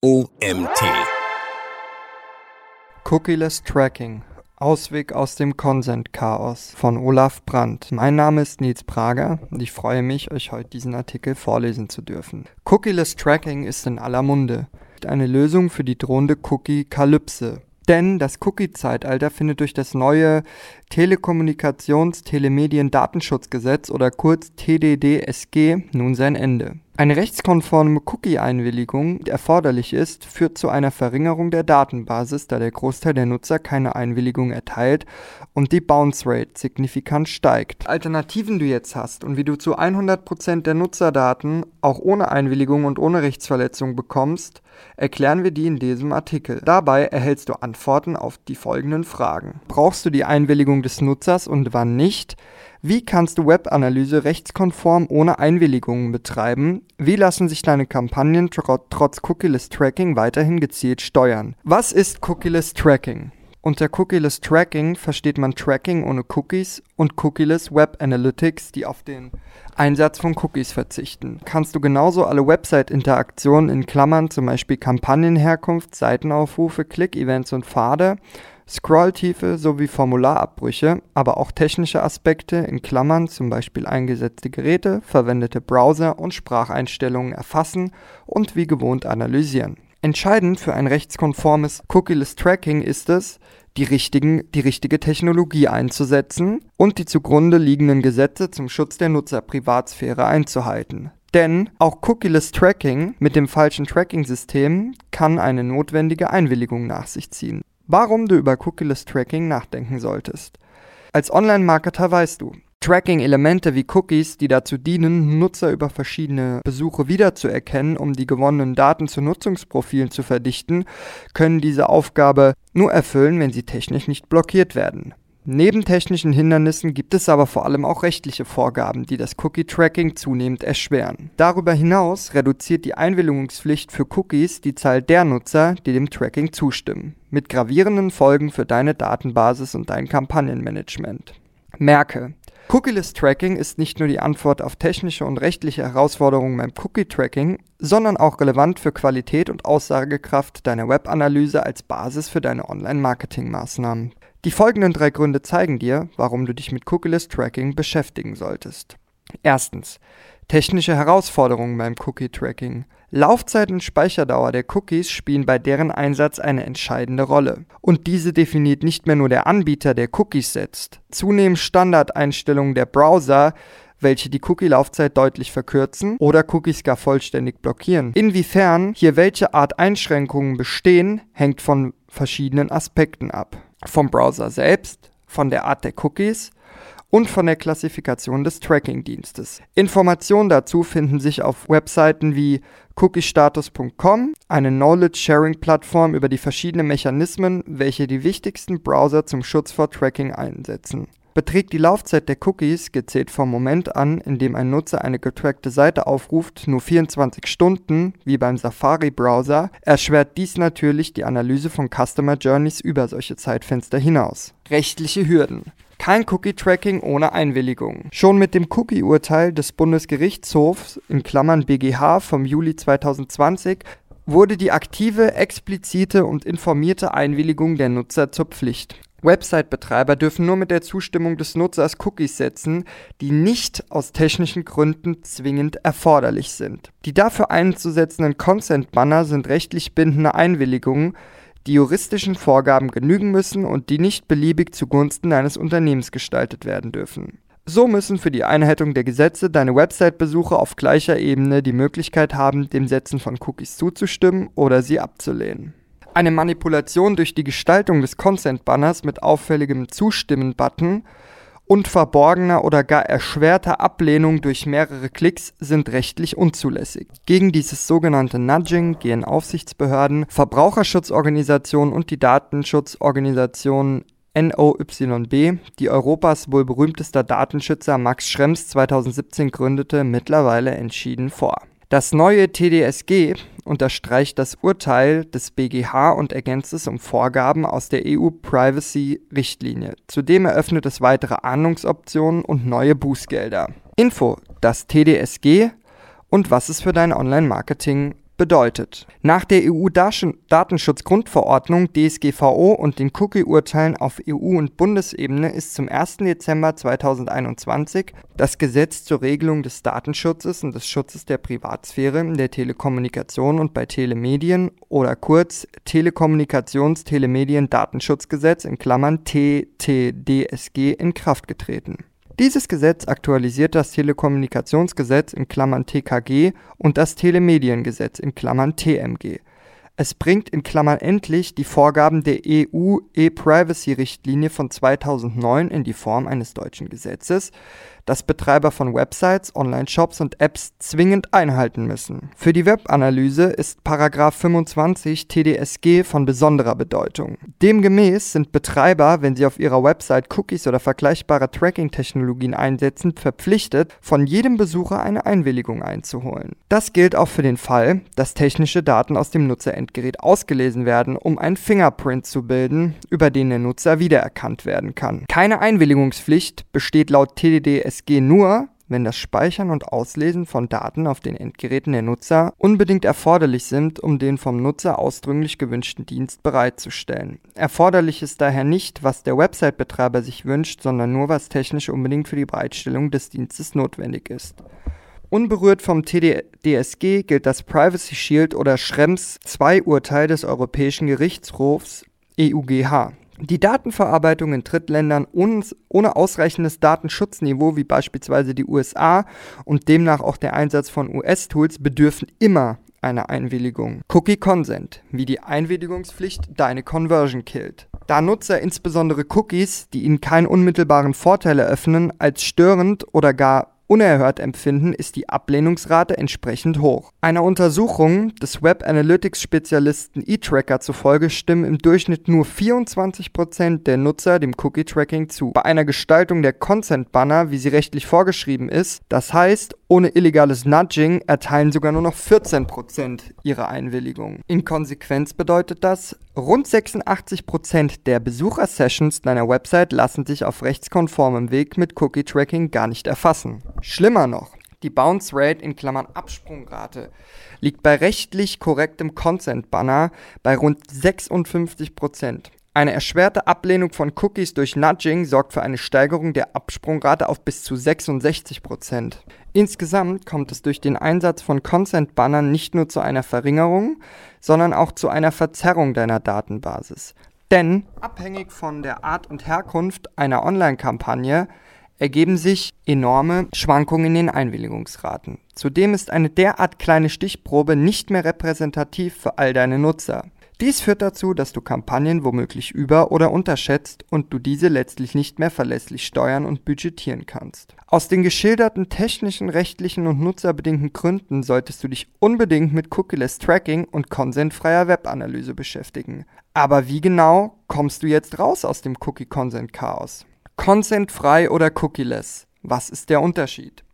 OMT. Cookieless Tracking. Ausweg aus dem Consent-Chaos von Olaf Brandt. Mein Name ist Nils Prager und ich freue mich, euch heute diesen Artikel vorlesen zu dürfen. Cookieless Tracking ist in aller Munde. Eine Lösung für die drohende Cookie-Kalypse. Denn das Cookie-Zeitalter findet durch das neue Telekommunikations-Telemedien-Datenschutzgesetz oder kurz TDDSG nun sein Ende. Eine rechtskonforme Cookie-Einwilligung, die erforderlich ist, führt zu einer Verringerung der Datenbasis, da der Großteil der Nutzer keine Einwilligung erteilt und die Bounce Rate signifikant steigt. Alternativen du jetzt hast und wie du zu 100% der Nutzerdaten auch ohne Einwilligung und ohne Rechtsverletzung bekommst, erklären wir die in diesem Artikel. Dabei erhältst du Antworten auf die folgenden Fragen. Brauchst du die Einwilligung des Nutzers und wann nicht? Wie kannst du Webanalyse rechtskonform ohne Einwilligungen betreiben? Wie lassen sich deine Kampagnen tr trotz Cookieless Tracking weiterhin gezielt steuern? Was ist Cookieless Tracking? Unter Cookieless Tracking versteht man Tracking ohne Cookies und Cookieless Web Analytics, die auf den Einsatz von Cookies verzichten. Kannst du genauso alle Website-Interaktionen in Klammern, zum Beispiel Kampagnenherkunft, Seitenaufrufe, Click-Events und Pfade Scrolltiefe sowie Formularabbrüche, aber auch technische Aspekte in Klammern zum Beispiel eingesetzte Geräte, verwendete Browser und Spracheinstellungen erfassen und wie gewohnt analysieren. Entscheidend für ein rechtskonformes Cookieless Tracking ist es, die, richtigen, die richtige Technologie einzusetzen und die zugrunde liegenden Gesetze zum Schutz der Nutzerprivatsphäre einzuhalten. Denn auch Cookieless Tracking mit dem falschen Tracking-System kann eine notwendige Einwilligung nach sich ziehen. Warum du über Cookieless Tracking nachdenken solltest. Als Online-Marketer weißt du, Tracking-Elemente wie Cookies, die dazu dienen, Nutzer über verschiedene Besuche wiederzuerkennen, um die gewonnenen Daten zu Nutzungsprofilen zu verdichten, können diese Aufgabe nur erfüllen, wenn sie technisch nicht blockiert werden. Neben technischen Hindernissen gibt es aber vor allem auch rechtliche Vorgaben, die das Cookie-Tracking zunehmend erschweren. Darüber hinaus reduziert die Einwilligungspflicht für Cookies die Zahl der Nutzer, die dem Tracking zustimmen, mit gravierenden Folgen für deine Datenbasis und dein Kampagnenmanagement. Merke, Cookieless Tracking ist nicht nur die Antwort auf technische und rechtliche Herausforderungen beim Cookie-Tracking, sondern auch relevant für Qualität und Aussagekraft deiner Webanalyse als Basis für deine Online-Marketing-Maßnahmen. Die folgenden drei Gründe zeigen dir, warum du dich mit Cookieless Tracking beschäftigen solltest. Erstens. Technische Herausforderungen beim Cookie-Tracking. Laufzeit und Speicherdauer der Cookies spielen bei deren Einsatz eine entscheidende Rolle. Und diese definiert nicht mehr nur der Anbieter, der Cookies setzt. Zunehmend Standardeinstellungen der Browser welche die Cookie-Laufzeit deutlich verkürzen oder Cookies gar vollständig blockieren. Inwiefern hier welche Art Einschränkungen bestehen, hängt von verschiedenen Aspekten ab vom Browser selbst, von der Art der Cookies und von der Klassifikation des Tracking-Dienstes. Informationen dazu finden sich auf Webseiten wie cookiestatus.com, eine Knowledge-Sharing-Plattform über die verschiedenen Mechanismen, welche die wichtigsten Browser zum Schutz vor Tracking einsetzen. Beträgt die Laufzeit der Cookies, gezählt vom Moment an, in dem ein Nutzer eine getrackte Seite aufruft, nur 24 Stunden, wie beim Safari-Browser, erschwert dies natürlich die Analyse von Customer Journeys über solche Zeitfenster hinaus. Rechtliche Hürden. Kein Cookie-Tracking ohne Einwilligung. Schon mit dem Cookie-Urteil des Bundesgerichtshofs in Klammern BGH vom Juli 2020 wurde die aktive, explizite und informierte Einwilligung der Nutzer zur Pflicht. Website-Betreiber dürfen nur mit der Zustimmung des Nutzers Cookies setzen, die nicht aus technischen Gründen zwingend erforderlich sind. Die dafür einzusetzenden Consent-Banner sind rechtlich bindende Einwilligungen, die juristischen Vorgaben genügen müssen und die nicht beliebig zugunsten eines Unternehmens gestaltet werden dürfen. So müssen für die Einhaltung der Gesetze deine Website-Besucher auf gleicher Ebene die Möglichkeit haben, dem Setzen von Cookies zuzustimmen oder sie abzulehnen. Eine Manipulation durch die Gestaltung des Consent-Banners mit auffälligem Zustimmen-Button und verborgener oder gar erschwerter Ablehnung durch mehrere Klicks sind rechtlich unzulässig. Gegen dieses sogenannte Nudging gehen Aufsichtsbehörden, Verbraucherschutzorganisationen und die Datenschutzorganisation NOYB, die Europas wohl berühmtester Datenschützer Max Schrems 2017 gründete, mittlerweile entschieden vor. Das neue TDSG unterstreicht das Urteil des BGH und ergänzt es um Vorgaben aus der EU-Privacy-Richtlinie. Zudem eröffnet es weitere Ahndungsoptionen und neue Bußgelder. Info, das TDSG und was es für dein Online-Marketing bedeutet. Nach der EU-Datenschutzgrundverordnung DSGVO und den Cookie-Urteilen auf EU- und Bundesebene ist zum 1. Dezember 2021 das Gesetz zur Regelung des Datenschutzes und des Schutzes der Privatsphäre in der Telekommunikation und bei Telemedien oder kurz Telekommunikations-Telemedien-Datenschutzgesetz in Klammern TTDSG in Kraft getreten. Dieses Gesetz aktualisiert das Telekommunikationsgesetz in Klammern (TKG) und das Telemediengesetz in Klammern (TMG). Es bringt in Klammern endlich die Vorgaben der EU-ePrivacy-Richtlinie von 2009 in die Form eines deutschen Gesetzes das Betreiber von Websites, Online-Shops und Apps zwingend einhalten müssen. Für die Webanalyse ist § 25 TDSG von besonderer Bedeutung. Demgemäß sind Betreiber, wenn sie auf ihrer Website Cookies oder vergleichbare Tracking-Technologien einsetzen, verpflichtet, von jedem Besucher eine Einwilligung einzuholen. Das gilt auch für den Fall, dass technische Daten aus dem Nutzerendgerät ausgelesen werden, um ein Fingerprint zu bilden, über den der Nutzer wiedererkannt werden kann. Keine Einwilligungspflicht besteht laut TDDSG SG nur, wenn das Speichern und Auslesen von Daten auf den Endgeräten der Nutzer unbedingt erforderlich sind, um den vom Nutzer ausdrücklich gewünschten Dienst bereitzustellen. Erforderlich ist daher nicht, was der Website-Betreiber sich wünscht, sondern nur, was technisch unbedingt für die Bereitstellung des Dienstes notwendig ist. Unberührt vom TDSG gilt das Privacy Shield oder Schrems II-Urteil des Europäischen Gerichtshofs EUGH. Die Datenverarbeitung in Drittländern ohne ausreichendes Datenschutzniveau, wie beispielsweise die USA und demnach auch der Einsatz von US-Tools, bedürfen immer einer Einwilligung. Cookie Consent, wie die Einwilligungspflicht deine Conversion killt. Da Nutzer insbesondere Cookies, die ihnen keinen unmittelbaren Vorteil eröffnen, als störend oder gar unerhört empfinden, ist die Ablehnungsrate entsprechend hoch. Einer Untersuchung des Web Analytics Spezialisten eTracker zufolge stimmen im Durchschnitt nur 24% der Nutzer dem Cookie Tracking zu. Bei einer Gestaltung der Consent Banner, wie sie rechtlich vorgeschrieben ist, das heißt ohne illegales Nudging, erteilen sogar nur noch 14% ihre Einwilligung. In Konsequenz bedeutet das, rund 86% der Besuchersessions deiner Website lassen sich auf rechtskonformem Weg mit Cookie Tracking gar nicht erfassen. Schlimmer noch, die Bounce Rate in Klammern Absprungrate liegt bei rechtlich korrektem Consent Banner bei rund 56 Eine erschwerte Ablehnung von Cookies durch Nudging sorgt für eine Steigerung der Absprungrate auf bis zu 66% Insgesamt kommt es durch den Einsatz von Consent-Bannern nicht nur zu einer Verringerung, sondern auch zu einer Verzerrung deiner Datenbasis. Denn abhängig von der Art und Herkunft einer Online-Kampagne ergeben sich enorme Schwankungen in den Einwilligungsraten. Zudem ist eine derart kleine Stichprobe nicht mehr repräsentativ für all deine Nutzer. Dies führt dazu, dass du Kampagnen womöglich über- oder unterschätzt und du diese letztlich nicht mehr verlässlich steuern und budgetieren kannst. Aus den geschilderten technischen, rechtlichen und nutzerbedingten Gründen solltest du dich unbedingt mit Cookieless Tracking und konsentfreier Webanalyse beschäftigen. Aber wie genau kommst du jetzt raus aus dem Cookie-Consent-Chaos? Consent-frei oder cookieless? Was ist der Unterschied?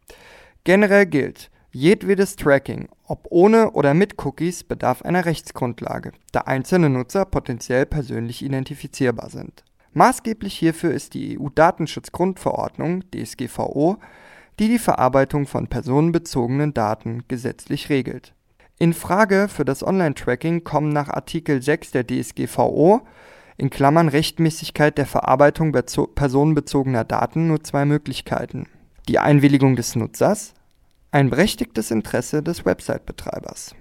Generell gilt, jedwedes Tracking, ob ohne oder mit Cookies, bedarf einer Rechtsgrundlage, da einzelne Nutzer potenziell persönlich identifizierbar sind. Maßgeblich hierfür ist die EU-Datenschutzgrundverordnung DSGVO, die die Verarbeitung von personenbezogenen Daten gesetzlich regelt. In Frage für das Online-Tracking kommen nach Artikel 6 der DSGVO in Klammern Rechtmäßigkeit der Verarbeitung personenbezogener Daten nur zwei Möglichkeiten. Die Einwilligung des Nutzers ein berechtigtes Interesse des Website-Betreibers.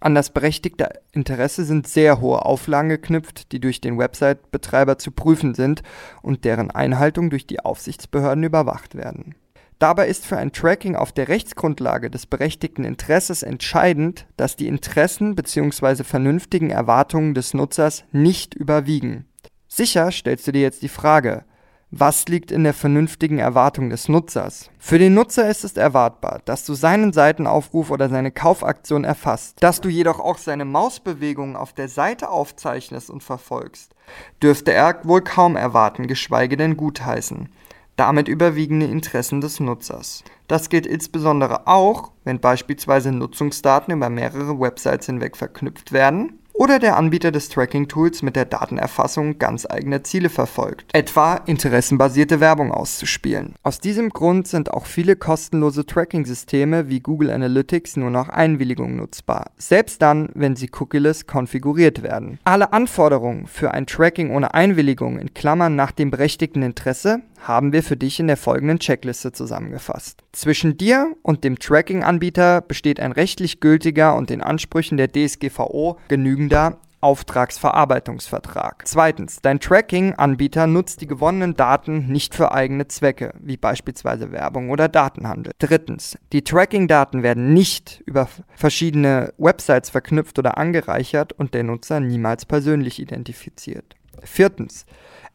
An das berechtigte Interesse sind sehr hohe Auflagen geknüpft, die durch den Website-Betreiber zu prüfen sind und deren Einhaltung durch die Aufsichtsbehörden überwacht werden. Dabei ist für ein Tracking auf der Rechtsgrundlage des berechtigten Interesses entscheidend, dass die Interessen bzw. vernünftigen Erwartungen des Nutzers nicht überwiegen. Sicher stellst du dir jetzt die Frage, was liegt in der vernünftigen Erwartung des Nutzers? Für den Nutzer ist es erwartbar, dass du seinen Seitenaufruf oder seine Kaufaktion erfasst. Dass du jedoch auch seine Mausbewegungen auf der Seite aufzeichnest und verfolgst, dürfte er wohl kaum erwarten, geschweige denn gutheißen. Damit überwiegen die Interessen des Nutzers. Das gilt insbesondere auch, wenn beispielsweise Nutzungsdaten über mehrere Websites hinweg verknüpft werden oder der Anbieter des Tracking-Tools mit der Datenerfassung ganz eigene Ziele verfolgt, etwa interessenbasierte Werbung auszuspielen. Aus diesem Grund sind auch viele kostenlose Tracking-Systeme wie Google Analytics nur noch Einwilligung nutzbar, selbst dann, wenn sie cookieless konfiguriert werden. Alle Anforderungen für ein Tracking ohne Einwilligung in Klammern nach dem berechtigten Interesse haben wir für dich in der folgenden Checkliste zusammengefasst. Zwischen dir und dem Tracking-Anbieter besteht ein rechtlich gültiger und den Ansprüchen der DSGVO genügender Auftragsverarbeitungsvertrag. Zweitens, dein Tracking-Anbieter nutzt die gewonnenen Daten nicht für eigene Zwecke, wie beispielsweise Werbung oder Datenhandel. Drittens, die Tracking-Daten werden nicht über verschiedene Websites verknüpft oder angereichert und der Nutzer niemals persönlich identifiziert. Viertens,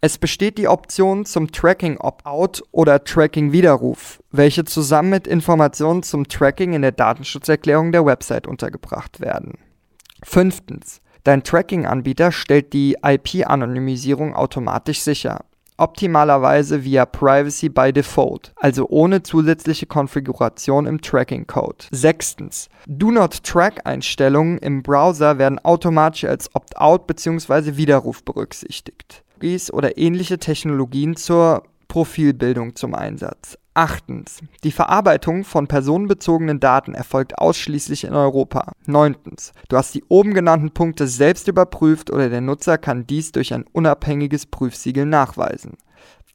es besteht die Option zum Tracking Opt-out oder Tracking Widerruf, welche zusammen mit Informationen zum Tracking in der Datenschutzerklärung der Website untergebracht werden. Fünftens. Dein Tracking-Anbieter stellt die IP-Anonymisierung automatisch sicher, optimalerweise via Privacy by Default, also ohne zusätzliche Konfiguration im Tracking-Code. Sechstens. Do Not Track-Einstellungen im Browser werden automatisch als Opt-out bzw. Widerruf berücksichtigt. Oder ähnliche Technologien zur Profilbildung zum Einsatz. Achtens. Die Verarbeitung von personenbezogenen Daten erfolgt ausschließlich in Europa. Neuntens. Du hast die oben genannten Punkte selbst überprüft oder der Nutzer kann dies durch ein unabhängiges Prüfsiegel nachweisen.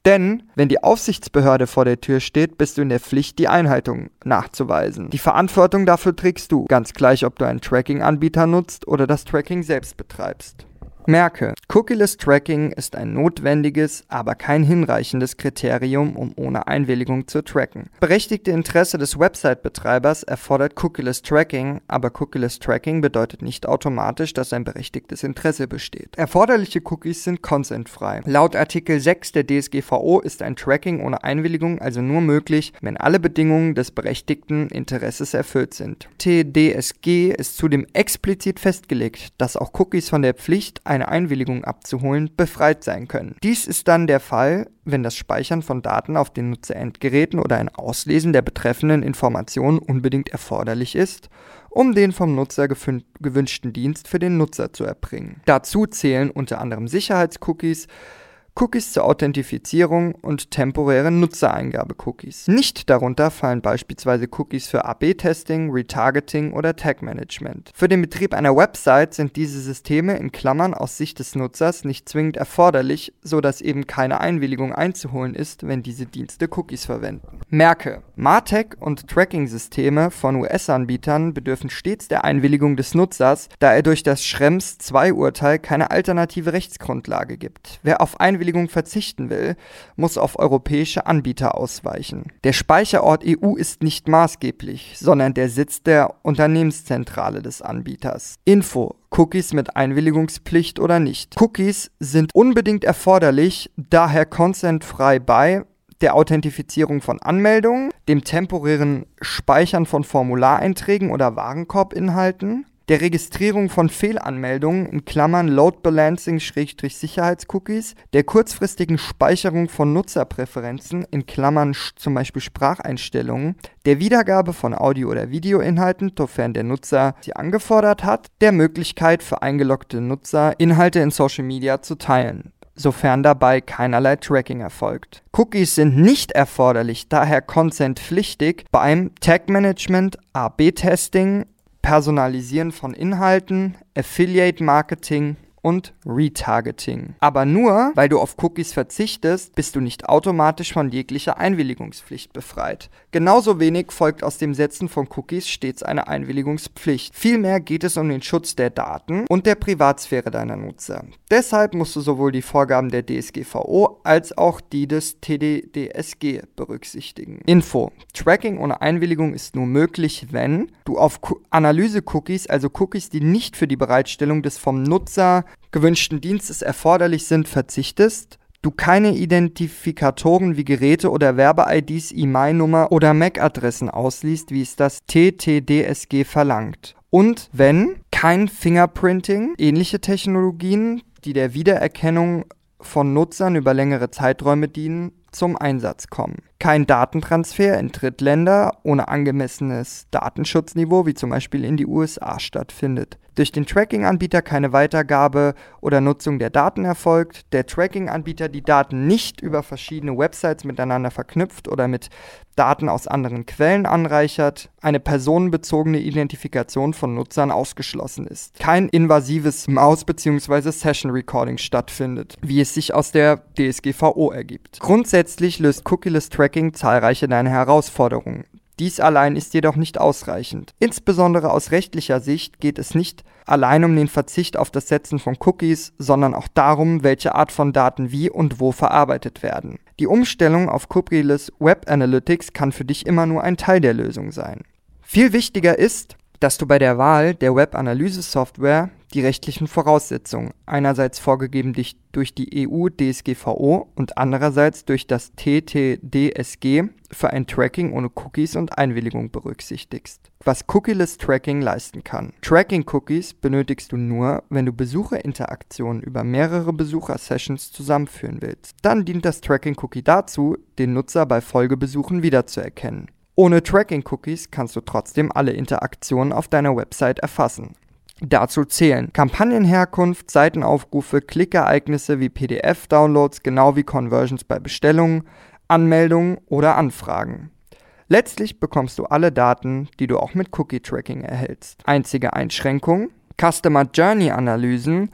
Denn wenn die Aufsichtsbehörde vor der Tür steht, bist du in der Pflicht, die Einhaltung nachzuweisen. Die Verantwortung dafür trägst du, ganz gleich, ob du einen Tracking-Anbieter nutzt oder das Tracking selbst betreibst. Merke, Cookieless Tracking ist ein notwendiges, aber kein hinreichendes Kriterium, um ohne Einwilligung zu tracken. Berechtigte Interesse des Website-Betreibers erfordert Cookieless Tracking, aber Cookieless Tracking bedeutet nicht automatisch, dass ein berechtigtes Interesse besteht. Erforderliche Cookies sind consentfrei. Laut Artikel 6 der DSGVO ist ein Tracking ohne Einwilligung also nur möglich, wenn alle Bedingungen des berechtigten Interesses erfüllt sind. TDSG ist zudem explizit festgelegt, dass auch Cookies von der Pflicht eine Einwilligung abzuholen, befreit sein können. Dies ist dann der Fall, wenn das Speichern von Daten auf den Nutzerendgeräten oder ein Auslesen der betreffenden Informationen unbedingt erforderlich ist, um den vom Nutzer gewünschten Dienst für den Nutzer zu erbringen. Dazu zählen unter anderem Sicherheitscookies, Cookies zur Authentifizierung und temporäre Nutzereingabe-Cookies. Nicht darunter fallen beispielsweise Cookies für AB-Testing, Retargeting oder Tag-Management. Für den Betrieb einer Website sind diese Systeme in Klammern aus Sicht des Nutzers nicht zwingend erforderlich, so dass eben keine Einwilligung einzuholen ist, wenn diese Dienste Cookies verwenden. Merke, Martech und Tracking-Systeme von US-Anbietern bedürfen stets der Einwilligung des Nutzers, da er durch das Schrems II-Urteil keine alternative Rechtsgrundlage gibt. Wer auf Einwilligung Einwilligung verzichten will, muss auf europäische Anbieter ausweichen. Der Speicherort EU ist nicht maßgeblich, sondern der Sitz der Unternehmenszentrale des Anbieters. Info Cookies mit Einwilligungspflicht oder nicht. Cookies sind unbedingt erforderlich, daher consentfrei bei der Authentifizierung von Anmeldungen, dem temporären Speichern von Formulareinträgen oder Warenkorbinhalten, der Registrierung von Fehlanmeldungen in Klammern Load Balancing-Sicherheitscookies, der kurzfristigen Speicherung von Nutzerpräferenzen in Klammern zum Beispiel Spracheinstellungen, der Wiedergabe von Audio- oder Videoinhalten, sofern der Nutzer sie angefordert hat, der Möglichkeit für eingeloggte Nutzer Inhalte in Social Media zu teilen sofern dabei keinerlei Tracking erfolgt. Cookies sind nicht erforderlich, daher Consent pflichtig beim Tag Management, AB-Testing Personalisieren von Inhalten, Affiliate Marketing und Retargeting. Aber nur weil du auf Cookies verzichtest, bist du nicht automatisch von jeglicher Einwilligungspflicht befreit. Genauso wenig folgt aus dem Setzen von Cookies stets eine Einwilligungspflicht. Vielmehr geht es um den Schutz der Daten und der Privatsphäre deiner Nutzer. Deshalb musst du sowohl die Vorgaben der DSGVO als auch die des TDDSG berücksichtigen. Info. Tracking ohne Einwilligung ist nur möglich, wenn du auf Analyse-Cookies, also Cookies, die nicht für die Bereitstellung des vom Nutzer gewünschten Dienstes erforderlich sind, verzichtest, du keine Identifikatoren wie Geräte oder Werbe-IDs, E-Mail-Nummer oder MAC-Adressen ausliest, wie es das TTDSG verlangt. Und wenn kein Fingerprinting, ähnliche Technologien, die der Wiedererkennung von Nutzern über längere Zeiträume dienen, zum Einsatz kommen. Kein Datentransfer in Drittländer ohne angemessenes Datenschutzniveau, wie zum Beispiel in die USA, stattfindet. Durch den Tracking-Anbieter keine Weitergabe oder Nutzung der Daten erfolgt, der Tracking-Anbieter die Daten nicht über verschiedene Websites miteinander verknüpft oder mit Daten aus anderen Quellen anreichert, eine personenbezogene Identifikation von Nutzern ausgeschlossen ist, kein invasives Maus- bzw. Session-Recording stattfindet, wie es sich aus der DSGVO ergibt. Grundsätzlich löst Cookieless Tracking zahlreiche deine Herausforderungen. Dies allein ist jedoch nicht ausreichend. Insbesondere aus rechtlicher Sicht geht es nicht allein um den Verzicht auf das Setzen von Cookies, sondern auch darum, welche Art von Daten wie und wo verarbeitet werden. Die Umstellung auf Cookieless Web Analytics kann für dich immer nur ein Teil der Lösung sein. Viel wichtiger ist, dass du bei der Wahl der Web-Analyse-Software die rechtlichen Voraussetzungen, einerseits vorgegeben durch die EU-DSGVO und andererseits durch das TTDSG, für ein Tracking ohne Cookies und Einwilligung berücksichtigst. Was Cookieless Tracking leisten kann. Tracking-Cookies benötigst du nur, wenn du Besucherinteraktionen über mehrere Besuchersessions zusammenführen willst. Dann dient das Tracking-Cookie dazu, den Nutzer bei Folgebesuchen wiederzuerkennen. Ohne Tracking-Cookies kannst du trotzdem alle Interaktionen auf deiner Website erfassen. Dazu zählen Kampagnenherkunft, Seitenaufrufe, Klickereignisse wie PDF-Downloads, genau wie Conversions bei Bestellungen, Anmeldungen oder Anfragen. Letztlich bekommst du alle Daten, die du auch mit Cookie-Tracking erhältst. Einzige Einschränkung: Customer Journey-Analysen,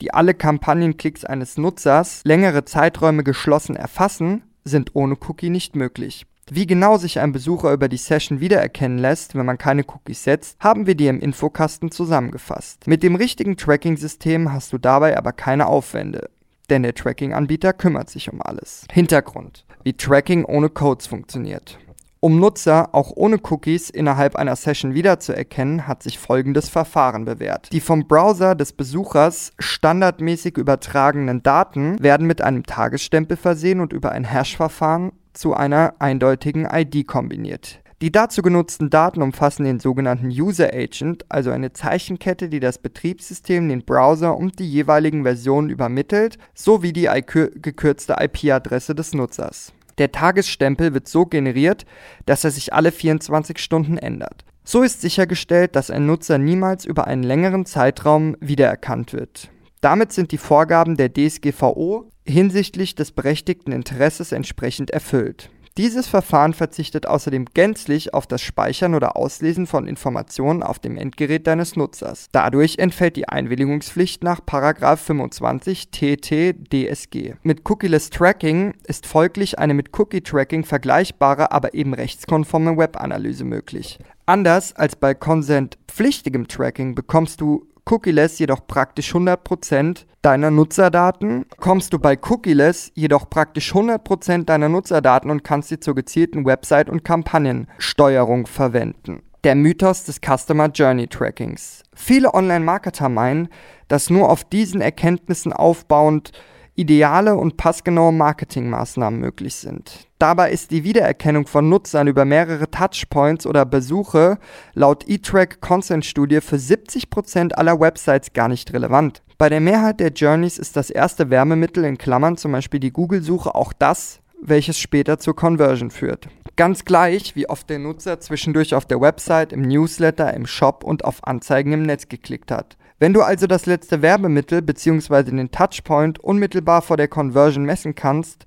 die alle Kampagnenklicks eines Nutzers längere Zeiträume geschlossen erfassen, sind ohne Cookie nicht möglich. Wie genau sich ein Besucher über die Session wiedererkennen lässt, wenn man keine Cookies setzt, haben wir dir im Infokasten zusammengefasst. Mit dem richtigen Tracking-System hast du dabei aber keine Aufwände, denn der Tracking-Anbieter kümmert sich um alles. Hintergrund: Wie Tracking ohne Codes funktioniert. Um Nutzer auch ohne Cookies innerhalb einer Session wiederzuerkennen, hat sich folgendes Verfahren bewährt. Die vom Browser des Besuchers standardmäßig übertragenen Daten werden mit einem Tagesstempel versehen und über ein Hash-Verfahren zu einer eindeutigen ID kombiniert. Die dazu genutzten Daten umfassen den sogenannten User Agent, also eine Zeichenkette, die das Betriebssystem, den Browser und die jeweiligen Versionen übermittelt, sowie die gekürzte IP-Adresse des Nutzers. Der Tagesstempel wird so generiert, dass er sich alle 24 Stunden ändert. So ist sichergestellt, dass ein Nutzer niemals über einen längeren Zeitraum wiedererkannt wird. Damit sind die Vorgaben der DSGVO hinsichtlich des berechtigten Interesses entsprechend erfüllt. Dieses Verfahren verzichtet außerdem gänzlich auf das Speichern oder Auslesen von Informationen auf dem Endgerät deines Nutzers. Dadurch entfällt die Einwilligungspflicht nach 25 TT-DSG. Mit Cookieless Tracking ist folglich eine mit Cookie-Tracking vergleichbare, aber eben rechtskonforme Webanalyse möglich. Anders als bei Consent-pflichtigem Tracking bekommst du Cookieless jedoch praktisch 100% deiner Nutzerdaten, kommst du bei Cookieless jedoch praktisch 100% deiner Nutzerdaten und kannst sie zur gezielten Website- und Kampagnensteuerung verwenden. Der Mythos des Customer Journey Trackings. Viele Online-Marketer meinen, dass nur auf diesen Erkenntnissen aufbauend ideale und passgenaue Marketingmaßnahmen möglich sind. Dabei ist die Wiedererkennung von Nutzern über mehrere Touchpoints oder Besuche laut eTrack Consent Studie für 70% aller Websites gar nicht relevant. Bei der Mehrheit der Journeys ist das erste Wärmemittel in Klammern zum Beispiel die Google-Suche auch das, welches später zur Conversion führt. Ganz gleich, wie oft der Nutzer zwischendurch auf der Website, im Newsletter, im Shop und auf Anzeigen im Netz geklickt hat. Wenn du also das letzte Werbemittel bzw. den Touchpoint unmittelbar vor der Conversion messen kannst,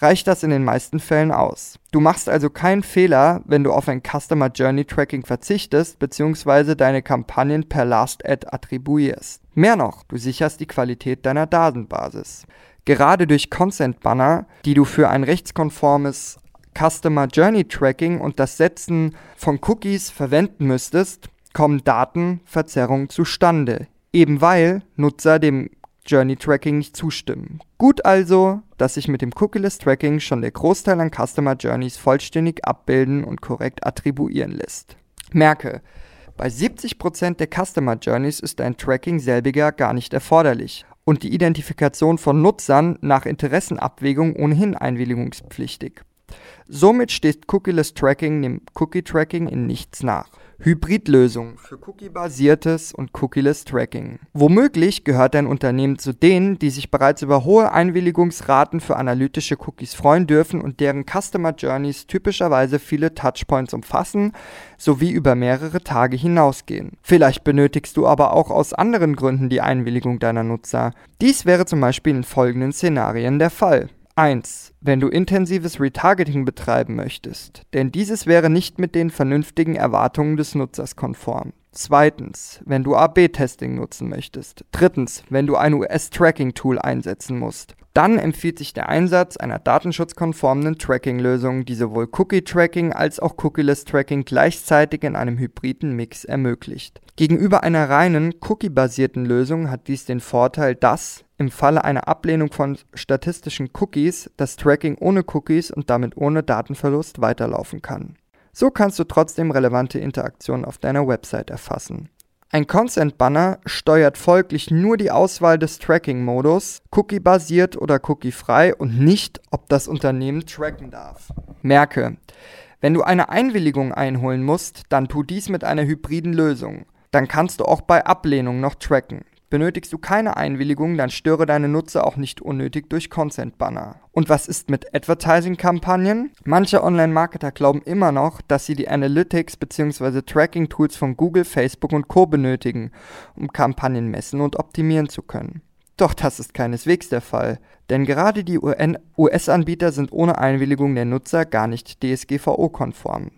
reicht das in den meisten Fällen aus. Du machst also keinen Fehler, wenn du auf ein Customer Journey Tracking verzichtest bzw. deine Kampagnen per Last Ad attribuierst. Mehr noch, du sicherst die Qualität deiner Datenbasis. Gerade durch Consent Banner, die du für ein rechtskonformes Customer Journey Tracking und das Setzen von Cookies verwenden müsstest, kommen Datenverzerrungen zustande, eben weil Nutzer dem Journey Tracking nicht zustimmen. Gut also, dass sich mit dem Cookieless Tracking schon der Großteil an Customer Journeys vollständig abbilden und korrekt attribuieren lässt. Merke, bei 70% der Customer Journeys ist ein Tracking selbiger gar nicht erforderlich und die Identifikation von Nutzern nach Interessenabwägung ohnehin einwilligungspflichtig. Somit steht Cookieless Tracking dem Cookie-Tracking in nichts nach. Hybridlösung für cookie-basiertes und cookieless Tracking. Womöglich gehört dein Unternehmen zu denen, die sich bereits über hohe Einwilligungsraten für analytische Cookies freuen dürfen und deren Customer Journeys typischerweise viele Touchpoints umfassen sowie über mehrere Tage hinausgehen. Vielleicht benötigst du aber auch aus anderen Gründen die Einwilligung deiner Nutzer. Dies wäre zum Beispiel in folgenden Szenarien der Fall. 1. Wenn du intensives Retargeting betreiben möchtest, denn dieses wäre nicht mit den vernünftigen Erwartungen des Nutzers konform. Zweitens, wenn du AB-Testing nutzen möchtest. Drittens, wenn du ein US-Tracking-Tool einsetzen musst. Dann empfiehlt sich der Einsatz einer datenschutzkonformen Tracking-Lösung, die sowohl Cookie-Tracking als auch Cookieless-Tracking gleichzeitig in einem hybriden Mix ermöglicht. Gegenüber einer reinen Cookie-basierten Lösung hat dies den Vorteil, dass im Falle einer Ablehnung von statistischen Cookies das Tracking ohne Cookies und damit ohne Datenverlust weiterlaufen kann. So kannst du trotzdem relevante Interaktionen auf deiner Website erfassen. Ein Consent-Banner steuert folglich nur die Auswahl des Tracking-Modus, cookie-basiert oder cookie-frei und nicht, ob das Unternehmen tracken darf. Merke, wenn du eine Einwilligung einholen musst, dann tu dies mit einer hybriden Lösung. Dann kannst du auch bei Ablehnung noch tracken. Benötigst du keine Einwilligung, dann störe deine Nutzer auch nicht unnötig durch Consent-Banner. Und was ist mit Advertising-Kampagnen? Manche Online-Marketer glauben immer noch, dass sie die Analytics bzw. Tracking-Tools von Google, Facebook und Co. benötigen, um Kampagnen messen und optimieren zu können. Doch das ist keineswegs der Fall, denn gerade die US-Anbieter sind ohne Einwilligung der Nutzer gar nicht DSGVO-konform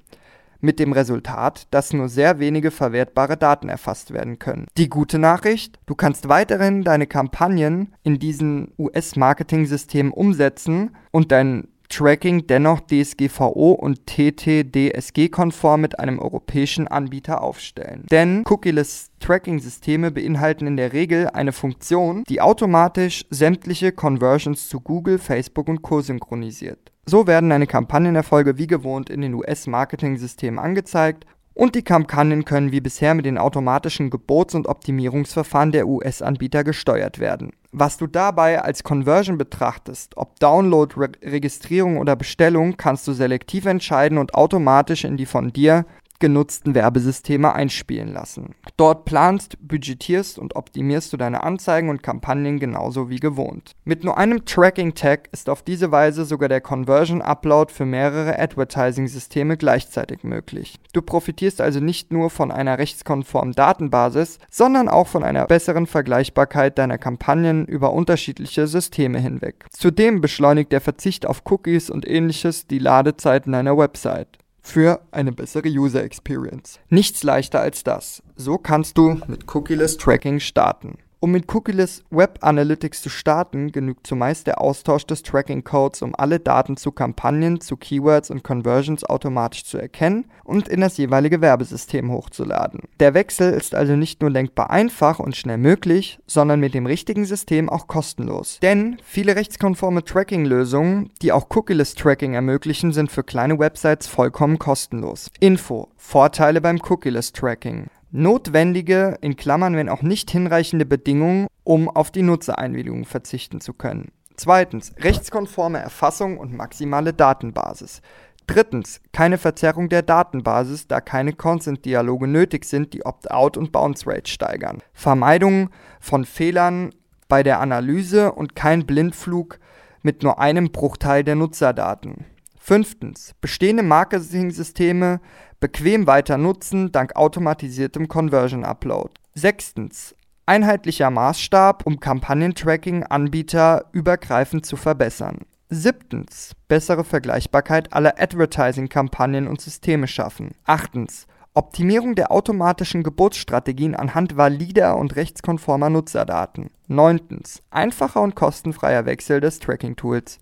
mit dem Resultat, dass nur sehr wenige verwertbare Daten erfasst werden können. Die gute Nachricht, du kannst weiterhin deine Kampagnen in diesen US-Marketing-Systemen umsetzen und dein Tracking dennoch DSGVO und TTDSG-konform mit einem europäischen Anbieter aufstellen. Denn Cookieless Tracking-Systeme beinhalten in der Regel eine Funktion, die automatisch sämtliche Conversions zu Google, Facebook und Co. synchronisiert. So werden deine Kampagnenerfolge wie gewohnt in den US-Marketing-Systemen angezeigt und die Kampagnen können wie bisher mit den automatischen Gebots- und Optimierungsverfahren der US-Anbieter gesteuert werden. Was du dabei als Conversion betrachtest, ob Download, Re Registrierung oder Bestellung, kannst du selektiv entscheiden und automatisch in die von dir genutzten Werbesysteme einspielen lassen. Dort planst, budgetierst und optimierst du deine Anzeigen und Kampagnen genauso wie gewohnt. Mit nur einem Tracking-Tag ist auf diese Weise sogar der Conversion-Upload für mehrere Advertising-Systeme gleichzeitig möglich. Du profitierst also nicht nur von einer rechtskonformen Datenbasis, sondern auch von einer besseren Vergleichbarkeit deiner Kampagnen über unterschiedliche Systeme hinweg. Zudem beschleunigt der Verzicht auf Cookies und ähnliches die Ladezeiten deiner Website für eine bessere User Experience. Nichts leichter als das. So kannst du mit Cookieless Tracking starten. Um mit Cookieless Web Analytics zu starten, genügt zumeist der Austausch des Tracking Codes, um alle Daten zu Kampagnen, zu Keywords und Conversions automatisch zu erkennen und in das jeweilige Werbesystem hochzuladen. Der Wechsel ist also nicht nur denkbar einfach und schnell möglich, sondern mit dem richtigen System auch kostenlos. Denn viele rechtskonforme Tracking-Lösungen, die auch Cookieless Tracking ermöglichen, sind für kleine Websites vollkommen kostenlos. Info: Vorteile beim Cookieless Tracking notwendige, in Klammern wenn auch nicht hinreichende Bedingungen, um auf die Nutzereinwilligung verzichten zu können. Zweitens, rechtskonforme Erfassung und maximale Datenbasis. Drittens, keine Verzerrung der Datenbasis, da keine Consent-Dialoge nötig sind, die Opt-out und Bounce-Rate steigern. Vermeidung von Fehlern bei der Analyse und kein Blindflug mit nur einem Bruchteil der Nutzerdaten. Fünftens, bestehende Marketing-Systeme bequem weiter nutzen dank automatisiertem Conversion Upload. Sechstens. Einheitlicher Maßstab, um Kampagnentracking Anbieter übergreifend zu verbessern. Siebtens. Bessere Vergleichbarkeit aller Advertising-Kampagnen und Systeme schaffen. Achtens. Optimierung der automatischen Geburtsstrategien anhand valider und rechtskonformer Nutzerdaten. Neuntens. Einfacher und kostenfreier Wechsel des Tracking-Tools.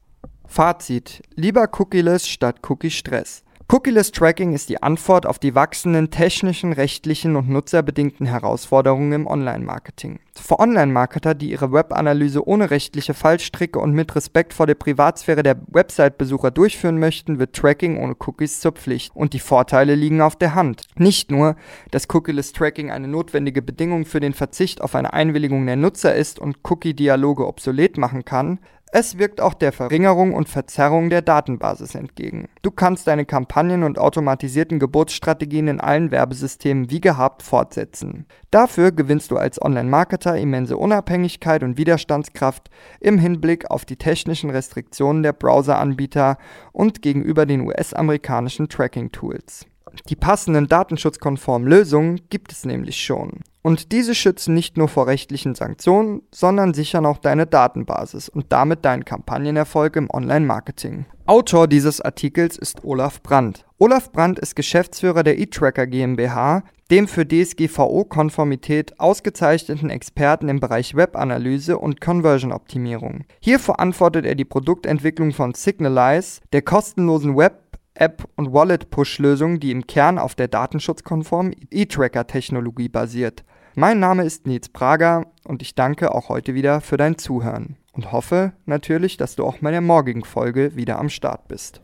Fazit. Lieber Cookieless statt Cookie-Stress. Cookieless Tracking ist die Antwort auf die wachsenden technischen, rechtlichen und nutzerbedingten Herausforderungen im Online-Marketing. Für Online-Marketer, die ihre Webanalyse ohne rechtliche Fallstricke und mit Respekt vor der Privatsphäre der Website-Besucher durchführen möchten, wird Tracking ohne Cookies zur Pflicht. Und die Vorteile liegen auf der Hand. Nicht nur, dass Cookieless Tracking eine notwendige Bedingung für den Verzicht auf eine Einwilligung der Nutzer ist und Cookie-Dialoge obsolet machen kann, es wirkt auch der Verringerung und Verzerrung der Datenbasis entgegen. Du kannst deine Kampagnen und automatisierten Geburtsstrategien in allen Werbesystemen wie gehabt fortsetzen. Dafür gewinnst du als Online-Marketer immense Unabhängigkeit und Widerstandskraft im Hinblick auf die technischen Restriktionen der Browseranbieter und gegenüber den US-amerikanischen Tracking-Tools. Die passenden datenschutzkonformen Lösungen gibt es nämlich schon. Und diese schützen nicht nur vor rechtlichen Sanktionen, sondern sichern auch deine Datenbasis und damit deinen Kampagnenerfolg im Online-Marketing. Autor dieses Artikels ist Olaf Brandt. Olaf Brandt ist Geschäftsführer der eTracker GmbH, dem für DSGVO-Konformität ausgezeichneten Experten im Bereich Webanalyse und Conversion-Optimierung. Hier verantwortet er die Produktentwicklung von Signalize, der kostenlosen Web App- und Wallet-Push-Lösung, die im Kern auf der datenschutzkonformen eTracker-Technologie basiert. Mein Name ist Nils Prager und ich danke auch heute wieder für dein Zuhören und hoffe natürlich, dass du auch bei der morgigen Folge wieder am Start bist.